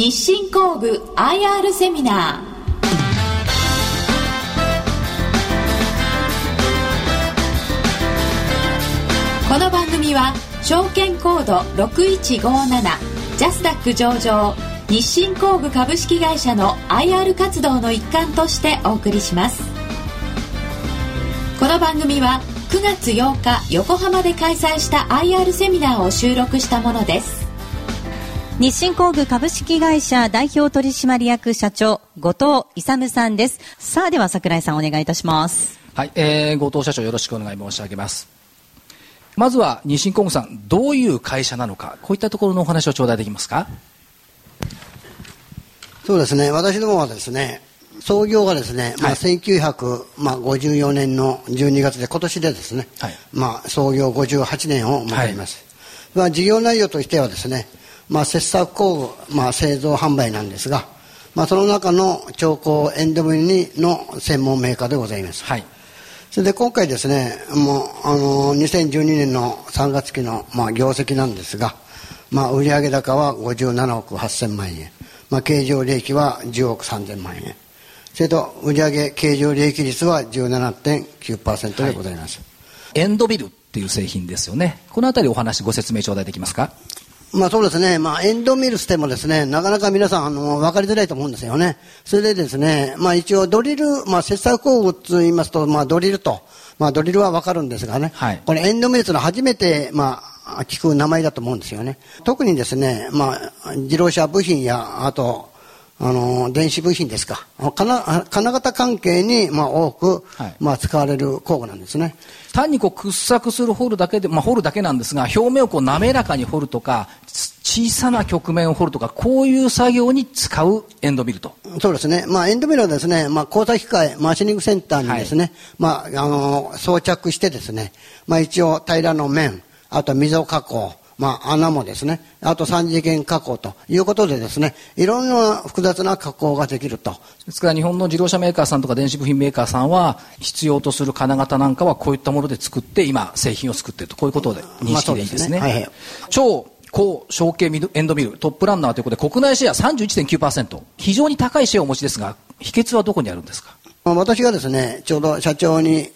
日清工具 IR セミナー。この番組は証券コード6157ジャスダック上場日清工具株式会社の IR 活動の一環としてお送りします。この番組は9月8日横浜で開催した IR セミナーを収録したものです。日清工具株式会社代表取締役社長後藤勇さんです。さあでは櫻井さんお願いいたします。はい、えー、後藤社長よろしくお願い申し上げます。まずは日清工具さん、どういう会社なのか、こういったところのお話を頂戴できますか？そうですね、私どもはですね、創業がですね、まあ、1954年の12月で、今年でですね、はい、まあ、創業58年を迎えます。はい、まあ、事業内容としてはですね、まあ、切削工具、まあ、製造販売なんですが、まあ、その中の超高エンドミルの専門メーカーでございます。はいそれで今回ですね、もう、あの、2012年の3月期の、まあ、業績なんですが、まあ、売上高は57億8000万円。まあ、経常利益は10億3000万円。それと、売上経常利益率は17.9%でございます、はい。エンドビルっていう製品ですよね。このあたりお話ご説明頂戴できますか？まあそうですね、まあエンドミルスでもですね、なかなか皆さん、あの、分かりづらいと思うんですよね。それでですね、まあ一応ドリル、まあ切削工具と言いますと、まあドリルと、まあドリルは分かるんですがね、はい、これエンドミルスの初めて、まあ、聞く名前だと思うんですよね。特にですね、まあ、自動車部品や、あと、あの、電子部品ですか。金金型関係に、まあ、多く、はい、まあ、使われる工具なんですね。単にこう掘削する掘るだけで、まあ、掘るだけなんですが、表面をこう滑らかに掘るとか、小さな曲面を掘るとか、こういう作業に使うエンドミルと。そうですね。まあ、エンドミルはですね、まあ、工作機械、マシニングセンターにですね、はい、まあ、あの、装着してですね、まあ、一応平らの面、あと溝加工、まあ、穴もですね、あと三次元加工ということでですね、いろんな複雑な加工ができると。ですから日本の自動車メーカーさんとか電子部品メーカーさんは、必要とする金型なんかはこういったもので作って、今、製品を作っていると、こういうことで認識でいいですね。まあ、すねはい、超高小径エンドミルトップランナーということで国内シェア31.9%非常に高いシェアをお持ちですが秘訣はどこにあるんですか？私がですねちょうど社長に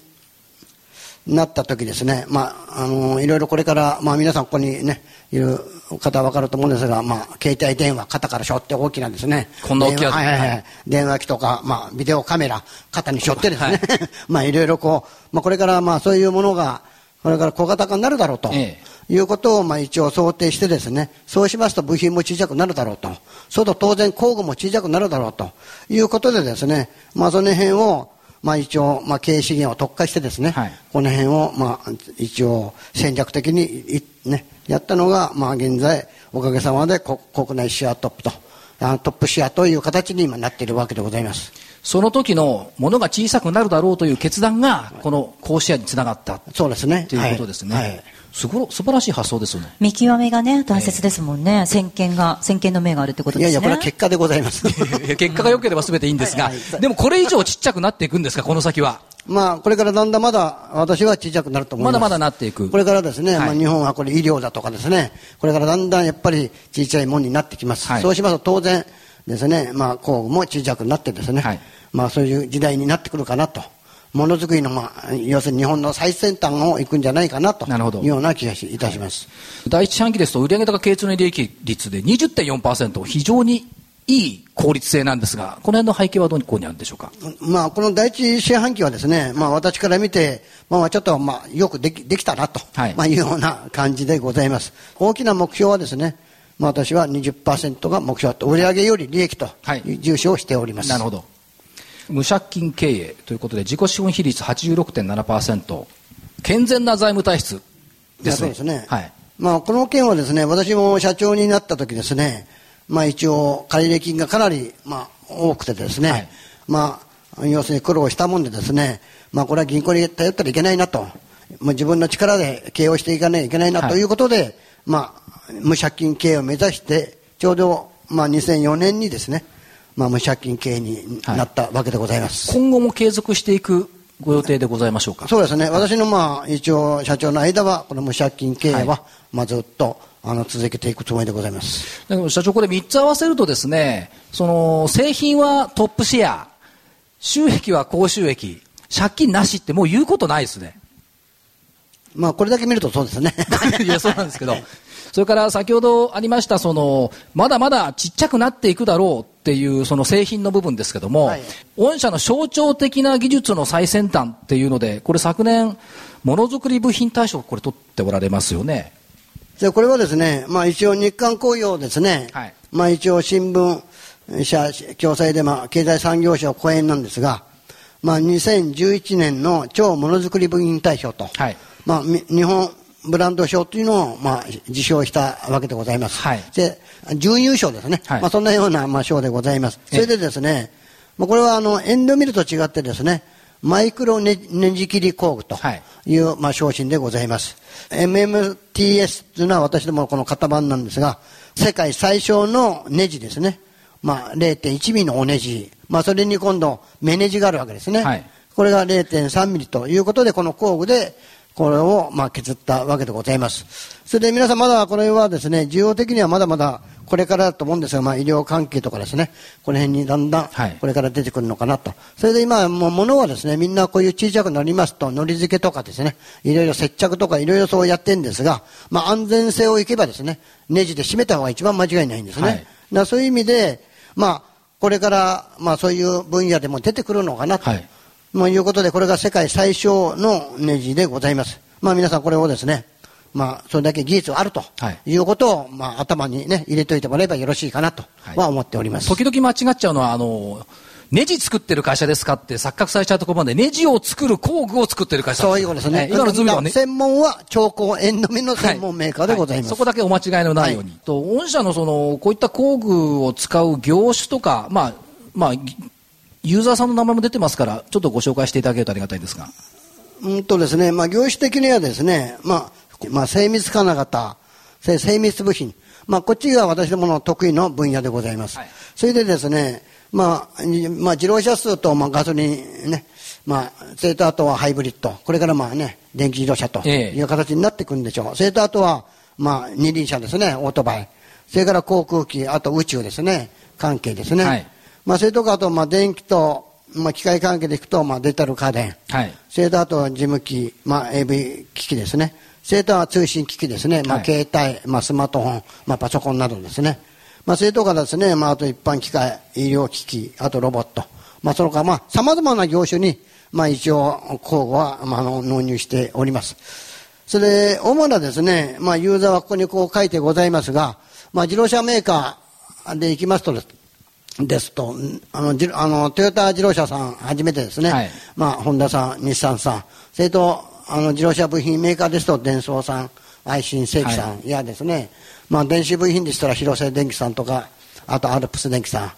なった時ですね、まあ、あのいろいろこれから、まあ、皆さんここにね、いる方は分かると思うんですが、まあ、携帯電話、肩から背負って大きなですね、こんな大きいはいはいはい、電話機とか、まあ、ビデオカメラ、肩に背負ってですね、はい、まあ、いろいろこう、まあ、これから、まあ、そういうものが、これから小型化になるだろうと。ええ。いうことをまあ一応想定してですね、そうしますと部品も小さくなるだろうと。そうと当然工具も小さくなるだろうということでですね、まあその辺をまあ、一応、まあ、経営資源を特化してですね、はい、この辺を、まあ、一応戦略的に、ね、やったのが、まあ、現在おかげさまで国内シェアトップとトップシェアという形に今なっているわけでございます。その時のものが小さくなるだろうという決断がこの高シェアにつながった。そうですね。ということですね、はい。はいすご素晴らしい発想ですよね。見極めがね、大切ですもんね。先見が、先見の目があるってことですね。いやいや、これは結果でございます。結果が良ければ全ていいんですが、はいはい、でもこれ以上ちっちゃくなっていくんですか、この先は？まあ、これからだんだんまだ私は小さくなると思います。まだまだなっていく。これからですね、はい、まあ日本はこれ医療だとかですね、これからだんだんやっぱり小さいものになってきます。はい、そうしますと当然ですね、まあ工具も小さくなってですね、はい、まあそういう時代になってくるかなと。ものづくりの、まあ、要するに日本の最先端を行くんじゃないかなというような気がいたします。第一四半期ですと売上高経通の利益率で20.4%非常にいい効率性なんですが、この辺の背景はどこにあるんでしょうか？まあ、この第一四半期はですね、まあ、私から見て、まあ、ちょっと、まあ、よくでき、できたなと、はい、まあ、いうような感じでございます。大きな目標はですね、まあ、私は20%が目標と、売上より利益と重視をしております。なるほど。無借金経営ということで、自己資本比率86.7%、健全な財務体質ですね。そうですね。はい。まあ、この件はですね、私も社長になった時ですね、まあ一応、借入金がかなり、まあ、多くてですね、はい、まあ、要するに苦労したもんでですね、まあこれは銀行に頼ったらいけないなと、まあ、自分の力で経営をしていかないといけないなということで、はい、まあ、無借金経営を目指して、ちょうど、まあ2004年にですね、まあ無借金経営になったわけでございます。はい、今後も継続していくご予定でございましょうか？そうですね、私のまあ一応、社長の間は、この無借金経営は、まあずっとあの続けていくつもりでございますだけど社長、これ3つ合わせるとですね、その製品はトップシェア、収益は高収益、借金なしってもう言うことないですね。まあこれだけ見るとそうですね。いや、そうなんですけど。それから先ほどありました、その、まだまだちっちゃくなっていくだろうっていうその製品の部分ですけども、はい、御社の象徴的な技術の最先端っていうので、これ昨年、ものづくり部品大賞これ取っておられますよね。じゃこれはですね、まあ一応日刊工業ですね、はい、まあ一応新聞社共催でまあ経済産業省講演なんですが、まあ2011年の超ものづくり部品大賞と、はい、まあ日本ブランド賞というのを、まあ、受賞したわけでございます。はい、で、準優勝ですね。はい、まあ、そんなような、まあ、賞でございます。それでですね、まあ、これは、あの、エンドミルと違ってですね、マイクロネジ切り工具という、はい、まあ、商品でございます。MMTS というのは私どもこの型番なんですが、世界最小のネジですね。まあ、0.1ミリのおネジ。まあ、それに今度、目ネジがあるわけですね。はい、これが0.3ミリということで、この工具で、これを、まあ、削ったわけでございます。それで皆さんまだこれはですね、需要的にはまだまだこれからだと思うんですが、まあ、医療関係とかですね、この辺にだんだんこれから出てくるのかなと。はい、それで今、もう物はですね、みんなこういう小さくなりますと、のり付けとかですね、いろいろ接着とかいろいろそうやってるんですが、まあ、安全性をいけばですね、ネジで締めた方が一番間違いないんですね。はい、そういう意味で、まあ、これから、まあ、そういう分野でも出てくるのかなと。はいまあ、いうことで、これが世界最小のネジでございます。まあ、皆さんこれをですね、まあ、それだけ技術があるということを、まあ、頭にね、入れておいてもらえばよろしいかなとは思っております。時々間違っちゃうのは、あの、ネジ作ってる会社ですかって錯覚されちゃうところまで、ネジを作る工具を作ってる会社そういうことですね。今のズームはね。専門は超高エンドミの専門メーカーでございます。はいはい、そこだけお間違いのないように。はい、と、御社のその、こういった工具を使う業種とか、まあ、まあ、ユーザーさんの名前も出てますから、ちょっとご紹介していただけるとありがたいんですが。うんとですね、まあ、業種的にはですね、まあ、まあ、精密金型、精密部品、まあ、こっちが私どもの得意の分野でございます。はい、それでですね、まあ、まあ、自動車数と、まあ、ガソリンね、まあ、それとあとはハイブリッド、これからまあね、電気自動車という形になっていくんでしょう。それとあとは、まあ、二輪車ですね、オートバイ。それから航空機、あと宇宙ですね、関係ですね。はいまあ、それとかあと、まあ、電気と、まあ、機械関係でいくと、まあ、デジタル家電。はい。それとあと、事務機、まあ、AV 機器ですね。それとは通信機器ですね。まあ、携帯、まあ、スマートフォン、まあ、パソコンなどですね。まあ、それとかですね、まあ、あと一般機械、医療機器、あとロボット。まあ、その他、まあ、様々な業種に、まあ、一応、工具は、まあ、納入しております。それで、主なですね、まあ、ユーザーはここにこう書いてございますが、まあ、自動車メーカーでいきますとですですと、あの、あのトヨタ自動車さんはじめてですね、はい、まあ、ホンダさん、日産さん、それと、あの、自動車部品メーカーですと、デンソーさん、愛信正規さん、はい、やですね、まあ、電子部品でしたら、広瀬電機さんとか、あと、アルプス電機さ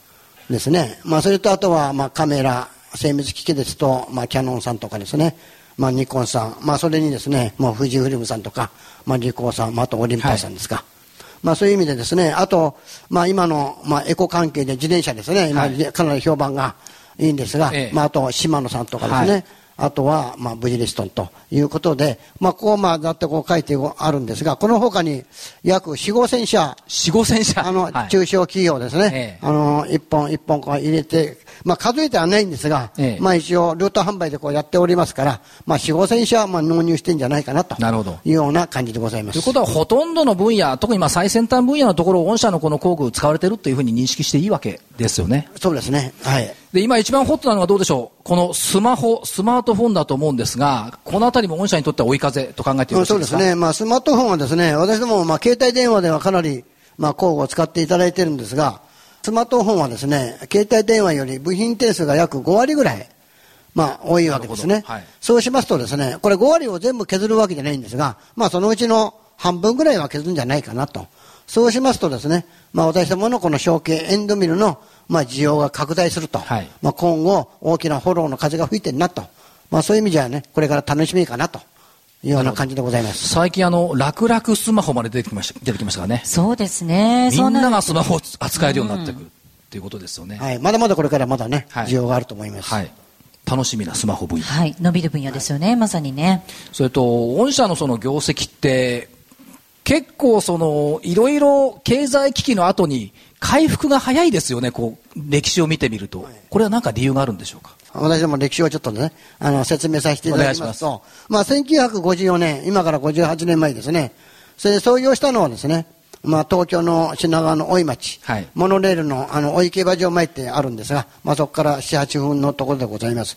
んですね。まあ、それと、あとは、まあ、カメラ、精密機器ですと、まあ、キャノンさんとかですね、まあ、ニコンさん、まあ、それにですね、まあ、富士フイルムさんとか、まあ、リコーさん、まあ、あと、オリンパスさんですか。はいまあそういう意味でですね、あと、まあ今の、まあエコ関係で自転車ですね、今、はい、かなり評判がいいんですが、ええ、まああと島野さんとかですね、はい。あとは、まあ、ブジリストンということで、まあ、こう、まあ、だってこう書いてあるんですが、この他に約4、5千社。4、5千社。あの、中小企業ですね。ええ、あの、一本一本こう入れて、まあ、数えてはないんですが、ええ、まあ、一応、ルート販売でこうやっておりますから、まあ、4、5千社はまあ納入してんじゃないかなと。なるほど。いうような感じでございます。ということは、ほとんどの分野、特にまあ、最先端分野のところ、御社のこの工具使われてるというふうに認識していいわけですよね。そうですね。はい。で、今一番ホットなのはどうでしょうこのスマホ、スマートフォンだと思うんですが、このあたりも御社にとっては追い風と考えていですかそうですね。まあ、スマートフォンはですね、私ども、まあ、携帯電話ではかなり、まあ、工具を使っていただいてるんですが、スマートフォンはですね、携帯電話より部品定数が約5割ぐらい、まあ、多いわけですね。はい、そうしますとですね、これ5割を全部削るわけじゃないんですが、まあ、そのうちの半分ぐらいは削るんじゃないかなと。そうしますとですね、まあ、私どものこの小径エンドミルの、まあ、需要が拡大すると。はい、まあ、今後、大きなフォローの風が吹いてるなと。まあ、そういう意味じゃね、これから楽しみかなと。いうような感じでございます。最近あの、楽々スマホまで出てきました、出てきましたからね。そうですね。みんながスマホを扱えるようになってくるっていうことですよね。はい。まだまだこれからまだね、需要があると思います。はい。楽しみなスマホ分野。はい。伸びる分野ですよね、はい、まさにね。それと、御社のその業績って、結構その、いろいろ経済危機の後に回復が早いですよね、こう、歴史を見てみると。これは何か理由があるんでしょうか？私ども歴史をちょっとね、あの、説明させていただきますと、ままあ、1954年、今から58年前ですね、それで創業したのはですね、まあ、東京の品川の大井町、はい、モノレールのあの大井競馬場前ってあるんですが、まあ、そこから7、8分のところでございます。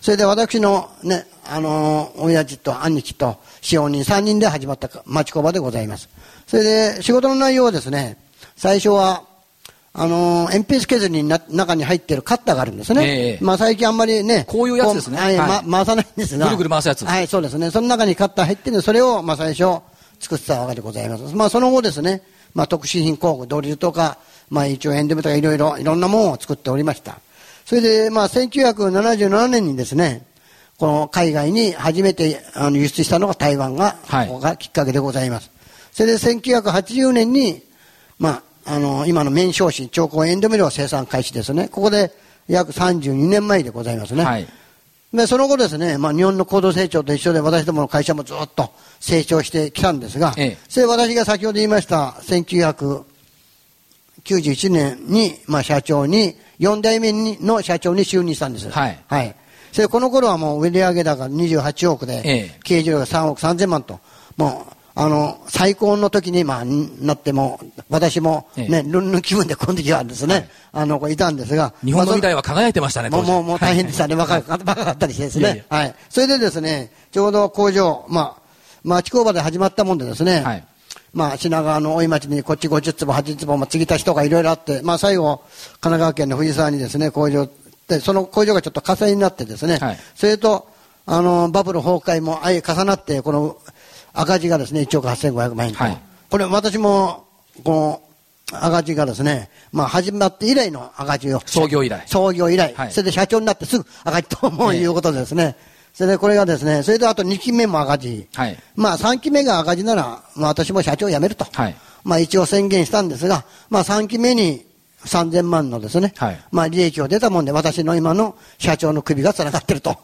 それで私のね、あのー、親父と兄貴と使用人3人で始まった町工場でございます。それで仕事の内容はですね、最初は、あのー、鉛筆削りにな中に入っているカッターがあるんですね。えー、まあ最近あんまりね。こういうやつですね。はい、はい、ま、回さないんですが。ぐるぐる回すやつ。はい、そうですね。その中にカッター入ってるそれを、まあ最初、作ってたわけでございます。まあその後ですね、まあ特殊品工具、ドリルとか、まあ一応エンデムとかいろいろ、いろんなものを作っておりました。それで、まあ1977年にですね、この海外に初めてあの輸出したのが台湾が、はい、がきっかけでございます。それで1980年に、まあ、あの、今の面消紙、超高エンドミルを生産開始ですね。ここで約32年前でございますね。はい、で、その後ですね、まあ、日本の高度成長と一緒で私どもの会社もずっと成長してきたんですが、ええ、それ私が先ほど言いました1991年に、まあ、社長に、4代目の社長に就任したんです。はい。はい。それこの頃はもう売上高28億で、ええ、経営状況が3億3000万と、もう、あの、最高の時に、まあ、なっても、私もね、ルンルン気分でこの時はですね、あの、いたんですが。日本の未来は輝いてましたね、もう、もう、もう大変でしたね。若かったりしてですね。はい。それでですね、ちょうど工場、まあ、町工場で始まったもんでですね、はい、まあ、品川の大井町にこっち50坪、80坪、まあ、継ぎ足しとかいろいろあって、まあ、最後、神奈川県の藤沢にですね、工場で、その工場がちょっと火災になってですね、はい、それと、あの、バブル崩壊も相重なって、この、赤字がですね、1億8500万円と。はい、これ私も、この、赤字がですね、まあ始まって以来の赤字を。創業以来。創業以来。はい、それで社長になってすぐ赤字ということですね。それでこれがですね、それであと2期目も赤字。はい、まあ3期目が赤字なら、まあ私も社長を辞めると。はい、まあ一応宣言したんですが、まあ3期目に3000万のですね、はい、まあ利益を出たもんで私の今の社長の首が繋がってると。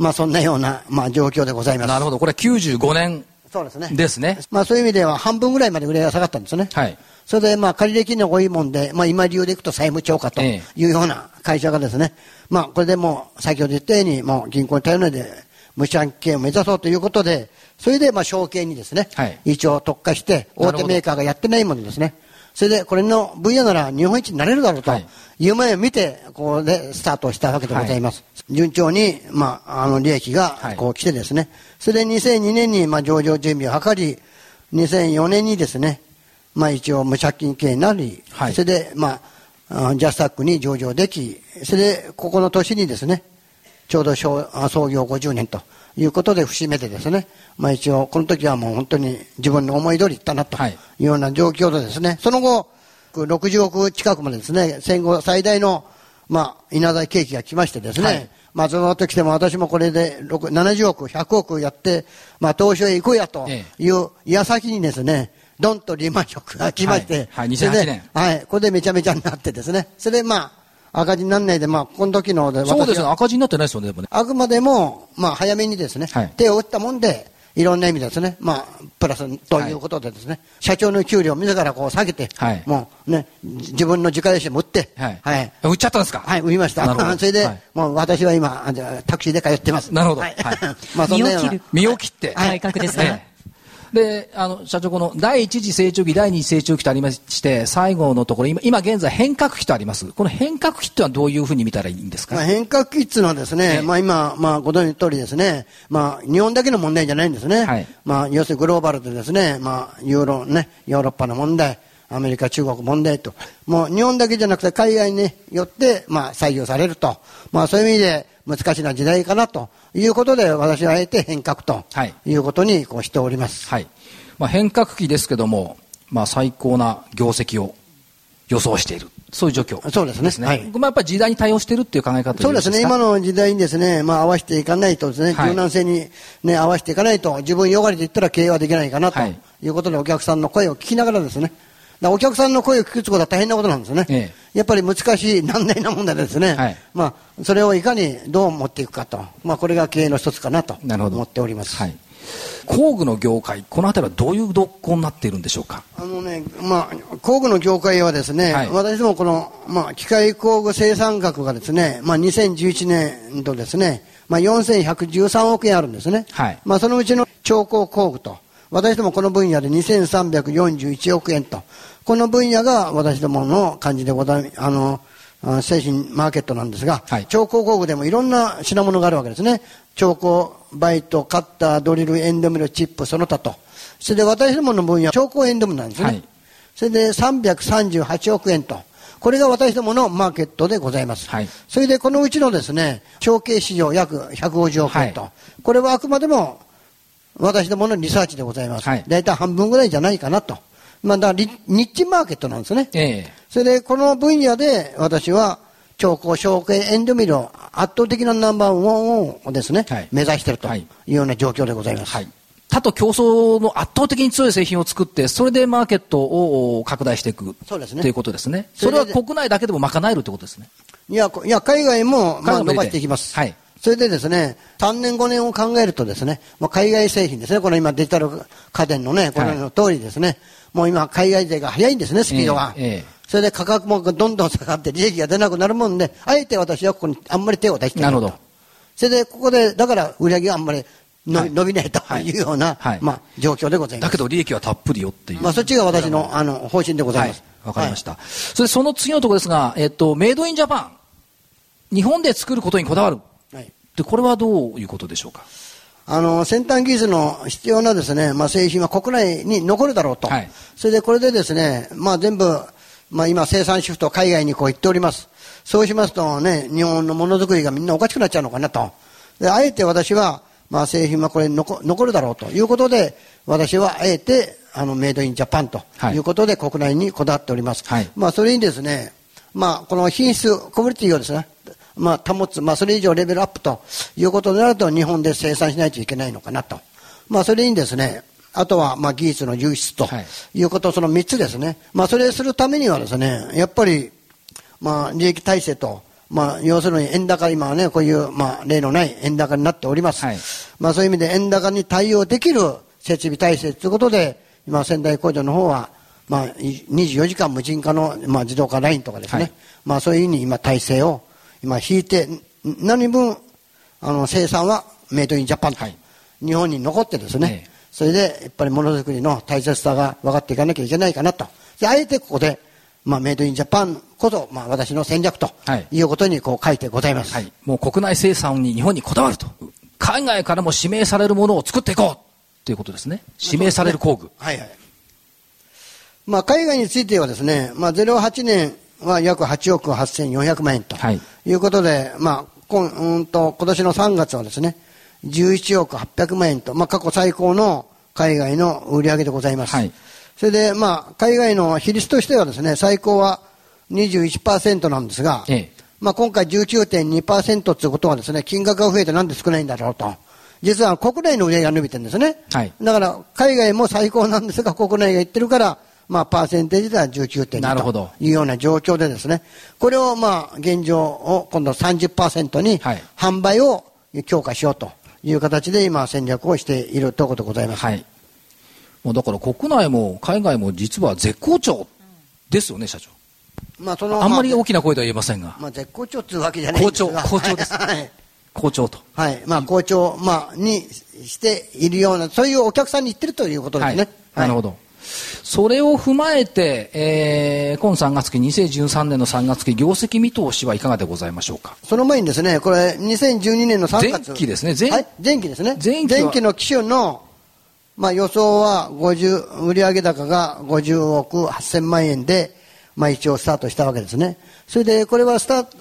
まあそんなような、まあ状況でございます。なるほど。これ95年そうですね。ですね。まあそういう意味では半分ぐらいまで売り上げが下がったんですね。はい。それでまあ借入金の多いもんで、まあ今理由でいくと債務超過というような会社がですね、まあこれでもう先ほど言ったようにもう銀行に頼らないで無資産経営を目指そうということで、それでまあ証券にですね、はい、一応特化して大手メーカーがやってないものですね。それでこれの分野なら日本一になれるだろうとい。う夢を見て、ここでスタートしたわけでございます。はい、順調に、まあ、あの利益がこう来てですね、それで2002年にまあ上場準備を図り、2004年にですね、まあ一応無借金経営になり、はい、それでまあ、ジャスタックに上場でき、それでここの年にですね、ちょうど創業50年ということで節目でですね、まあ一応この時はもう本当に自分の思い通りいったなとい。うような状況でですね、その後、60億近くまでですね、戦後最大の、まあ、稲田景気が来ましてですね、はい。まあ、その時でも私もこれで70億、100億やって、まあ、東証へ行こうやという矢先にですね、ドンとリーマンショックが来まして、はい、はい、2008年。はい、これでめちゃめちゃになってですね、それでまあ、赤字にならないで、まあ、この時のでそうですね、赤字になってないですよね、ね。あくまでも、まあ、早めにですね、はい、手を打ったもんで、いろんな意味ですね、まあ、プラスということでですね、はい、社長の給料を自らこう下げて、はい、もうね、自分の自家用車も売って、はい。はい、売っちゃったんですか？はい、売りました。それで、はい、もう私は今、タクシーで通ってます。なるほど。はい。まあ、そんなような。身を切って。改革ですね。で、あの、社長、この第一次成長期、第二次成長期とありまして、最後のところ、今、今現在変革期とあります。この変革期ってのはどういうふうに見たらいいんですか、まあ、変革期っていうのはですね、まあ今、まあご存知の通りですね、まあ日本だけの問題じゃないんですね。はい、まあ要するにグローバルでですね、まあユーロね、ヨーロッパの問題、アメリカ、中国問題と、もう日本だけじゃなくて海外によって、まあ採用されると。まあそういう意味で難しいな時代かなということで、私はあえて変革ということにこうしております。はいまあ、変革期ですけども、まあ、最高な業績を予想している。そういう状況、そうですね。はい。まあ、やっぱり時代に対応しているっていう考え方そうですね。今の時代にですね、まあ、合わせていかないとですね、柔軟性にね、合わせていかないと、自分よがりで言ったら経営はできないかなということで、お客さんの声を聞きながらですね、お客さんの声を聞くことは大変なことなんですね。ええ、やっぱり難しい難題な問題ですね。はい、まあ、それをいかにどう持っていくかと。まあ、これが経営の一つかなと思っております。はい。工具の業界、この辺りはどういう動向になっているんでしょうか？あのね、まあ、工具の業界はですね、はい、私どもこの、まあ、機械工具生産額がですね、まあ、2011年度ですね、まあ、4113億円あるんですね。はい。まあ、そのうちの超高工具と、私どもこの分野で2341億円と、この分野が私どもの感じでござい、あの、製品マーケットなんですが、はい、超具でもいろんな品物があるわけですね。超高バイト、カッター、ドリル、エンドミル、チップ、その他と。それで私どもの分野は超高エンドミルなんですね。はい、それで338億円と。これが私どものマーケットでございます。はい、それでこのうちのですね、長径市場約150億円と。はい、これはあくまでも私どものリサーチでございます。はい、大体半分ぐらいじゃないかなと。まあ、だからニッチマーケットなんですね。えー、それでこの分野で私は超高小径エンドミルを圧倒的なナンバーワンをですね、はい、目指しているというような状況でございます。はい他と競争の圧倒的に強い製品を作って、それでマーケットを拡大していくそうですねということですね。それは国内だけでも賄えるということですね。いや、いや海外もまあ伸ばしていきます。はい。それでですね、3年5年を考えるとですね、まあ、海外製品ですね、この今デジタル家電のね、この通りですね、はい、もう今海外勢が早いんですね、スピードが。えーえーそれで価格もどんどん下がって利益が出なくなるもんで、あえて私はここにあんまり手を出してないなるほど。それで、ここで、だから売り上げがあんまり伸び,、伸びないというような、はいまあ、状況でございます。だけど利益はたっぷりよっていう。まあ、そっちが私のあの方針でございます。わ、かりました。それその次のところですが、えっと、メイドインジャパン。日本で作ることにこだわる。はい、で、これはどういうことでしょうか？あの先端技術の必要なですね、まあ、製品は国内に残るだろうと、はい、それでこれでですね、まあ、全部まあ、今、生産シフト海外にこう行っております。そうしますとね、日本のものづくりがみんなおかしくなっちゃうのかなと。で、あえて私は、まあ、製品はこれ残残るだろうということで、私はあえて、あの、メイドインジャパンということで、国内にこだわっております。はい、まあ、それにですね、まあ、この品質、コミュニティをですね、まあ、保つ、まあ、それ以上レベルアップということになると、日本で生産しないといけないのかなと。まあ、それにですね、あとは、まあ、技術の流出ということ、その3つですね。まあ、それをするためにはですね、やっぱり、まあ、利益体制と、まあ、要するに円高、今はね、こういう、まあ、例のない円高になっております。はい、まあ、そういう意味で円高に対応できる設備体制ということで、今、仙台工場の方は、まあ、24時間無人化の、まあ、自動化ラインとかですね、はい、まあ、そういうふうに今、体制を、今、引いて、何分、あの、生産はメイドインジャパンと、はい、日本に残ってですね、それでやっぱりものづくりの大切さが分かっていかなきゃいけないかなと。で、あえてここで、まあ、メイドインジャパンこそ、まあ、私の戦略ということにこう書いてございます。はい。もう国内生産に日本にこだわると。海外からも指名されるものを作っていこうということですね。指名される工具。はいはい。まあ、海外についてはですね、まあ、08年は約8億8400万円ということで、はい、まあ、今、うんと、今年の3月はですね、11億800万円と、まあ、過去最高の海外の売り上げでございます。はい、それで、まあ、海外の比率としてはですね、最高は21%なんですが、ええ、まあ、今回19.2%ということはですね、金額が増えてなんで少ないんだろうと。実は国内の売り上げが伸びてるんですね。はい、だから、海外も最高なんですが、国内がいってるから、まあ、パーセンテージでは19.2というような状況でですね、これをまあ、現状を今度30%に販売を強化しようという形で今戦略をしているところでございます。はい。もうだから国内も海外も実は絶好調ですよね、社長。まあそのあんまり大きな声では言えませんが。まあ絶好調っていうわけじゃないですが。好調、好調です。はい。好調と。はい。まあ好調、まあにしているような、そういうお客さんに言ってるということですね。はい、なるほど。それを踏まえて、えー、今3月期、2013年の3月期、業績見通しはいかがでございましょうか？その前にですね、これ、2012年の3月。前期ですね、前,、はい、前期ですね。前期前期の機種の、まあ、予想は50、売上高が50億8000万円で、まあ、一応スタートしたわけですね。それで、これはスタート、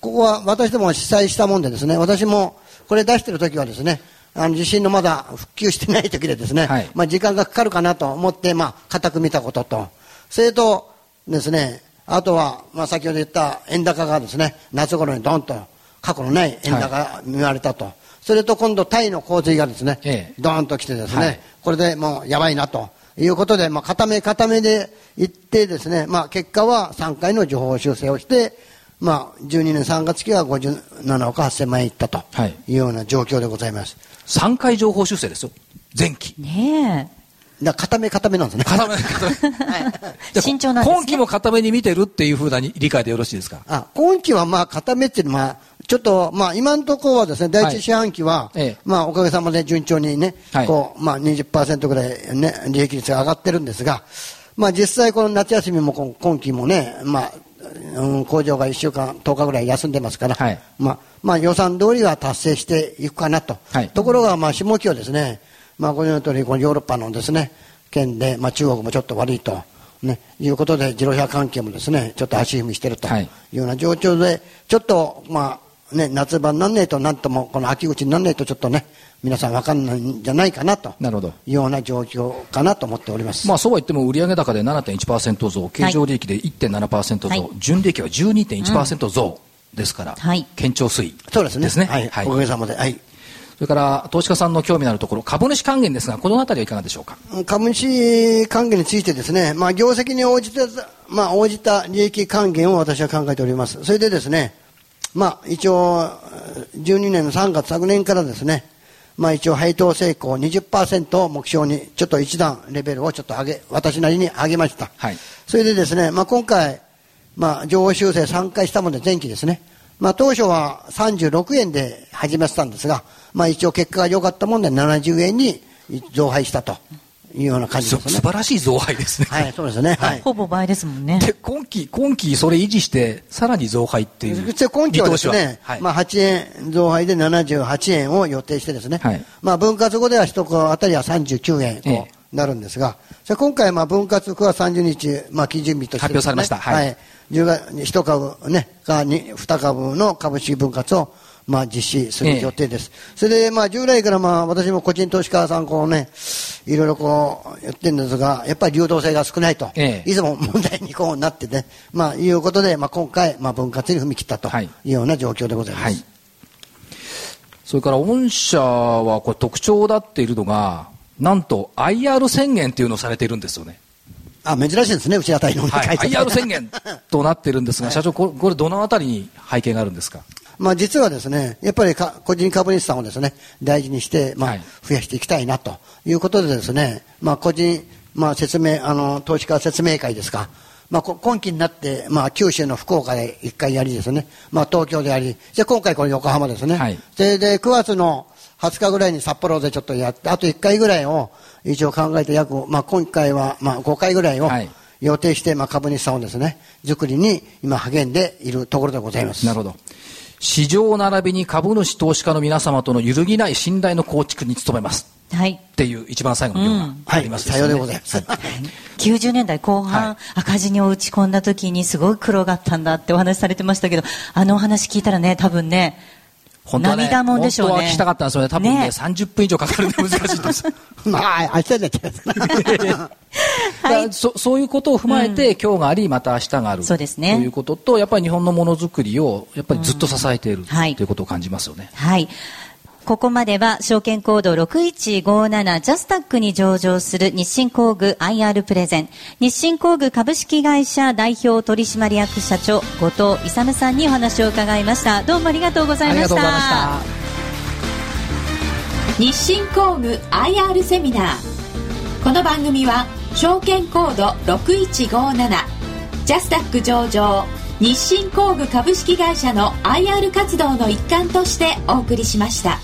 ここは私ども主催したもんでですね、私もこれ出してる時はですね、あの地震のまだ復旧してない時でですね、はい、まあ時間がかかるかなと思って、まあ固く見たことと、それとですね、あとは、まあ先ほど言った円高がですね、夏頃にドンと過去のない円高が見られたと。はい、それと今度タイの洪水がですね、ええ、ドーンと来てですね、はい、これでもうやばいなと。いうことで、まあ、固め固めでいってですね、まあ、結果は3回の情報修正をして、まあ、12年3月期は57億8000万円いったというような状況でございます。はい、3回情報修正ですよ。前期。ねえ。だ固め固めなんですね。固め固め。慎重なんです、ね、今期も固めに見てるっていうふうな理解でよろしいですか？あ今期はまあ固めっていうのは、ちょっと、まあ、今のところはですね、第一四半期は、はい、まあ、おかげさまで順調にね、はい、こう、まあ20、ぐらいね、利益率が上がってるんですが、まあ、実際この夏休みも今期もね、まあ、うん、工場が1週間、10日ぐらい休んでますから、はい、まあ、まあ、予算通りは達成していくかなと。はい、ところが、まあ、下期はですね、まあ、ご存知の通り、このヨーロッパのですね、県で、まあ、中国もちょっと悪いと。ね、いうことで、自動車関係もですね、ちょっと足踏みしてるとい。うような状況で、ちょっと、まあ、ね、夏場になんねえと、なんとも、この秋口になんねえと、ちょっとね、皆さん分かんないんじゃないかなと。なるほど。いうような状況かなと思っております、まあ、そうは言っても売上高で7.1%増経常利益で1.7%増、はい、純利益は12.1%増ですから、はい、堅調推移そうですね。ですね、はい、はい、おかげさまで、はい、それから投資家さんの興味のあるところ株主還元ですがこの辺りはいかがでしょうか？株主還元についてですね、まあ、業績に応じて、まあ、応じた利益還元を私は考えております。それでですねまあ、一応、12年の3月、昨年からですね、まあ一応配当成功20%を目標にちょっと一段レベルをちょっと上げ、私なりに上げました。はい。それでですね、まあ今回、まあ情報修正3回したもので前期ですね。まあ当初は36円で始めてたんですが、まあ一応結果が良かったもんで70円に増配したと。いうような感じですね。素晴らしい増配ですね。はい、そうですね。はい。ほぼ倍ですもんね。で、今期、今期それ維持して、さらに増配っていう。今期はですね、はい、まあ8円増配で78円を予定してですね、はい、まあ分割後では一個あたりは39円こうなるんですが、ええ、今回まあ分割9月30日、まあ基準日として、ね、発表されました。はい。はい、10月、一株ね、が2株の株式分割をまあ、実施する予定です。ええ、それで、まあ、従来からまあ、私も個人投資家さん、こうね、いろいろこう、言ってるんですが、やっぱり流動性が少ないと、え、いつも問題にこうなってね、まあ、いうことで、まあ、今回、まあ、分割に踏み切ったというような状況でございます。はい、それから、御社はこれ特徴だっているのが、なんと IR 宣言っていうのをされているんですよね。あ、珍しいですね、うちあたりの、はい、IR 宣言となってるんですが、はい、社長、これ、どのあたりに背景があるんですか？まあ、実はですね、やっぱり個人株主さんをですね、大事にして、まあ、増やしていきたいなということでですね、まあ、個人、まあ、説明、あの、投資家説明会ですか。まあ、今期になって、まあ、九州の福岡で1回やりですね、まあ、東京でやり、じゃ今回これ横浜ですね。はい、それで、9月の20日ぐらいに札幌でちょっとやって、あと1回ぐらいを一応考えて約、まあ、今回は、まあ、5回ぐらいを、予定して、まあ、株主さんをですね、作りに今励んでいるところでございます。なるほど。市場並びに株主投資家の皆様との揺るぎない信頼の構築に努めます。はい。っていう一番最後の行があります、ね、うん、はい、さようでございます。90年代後半、赤字に打ち込んだ時にすごい苦労があったんだってお話されてましたけど、あのお話聞いたらね、多分ね、本当は、ね、涙もんでしょうね。本当は聞きたかったんですよね。多分ね、ね。30分以上かかるんで難しいです。まあ、明日になっちゃいます はい、そそういうことを踏まえて、うん、今日がありまた明日がある。そうです、ね、ということとやっぱり日本のものづくりをやっぱりずっと支えている、うん、はい、ということを感じますよね。はいここまでは証券コード6157ジャスタックに上場する日清工具 IR プレゼン。日清工具株式会社代表取締役社長後藤勇さんにお話を伺いました。どうもありがとうございました。日清工具 IR セミナー。この番組は証券コード6157ジャスタック上場日清工具株式会社の IR 活動の一環としてお送りしました。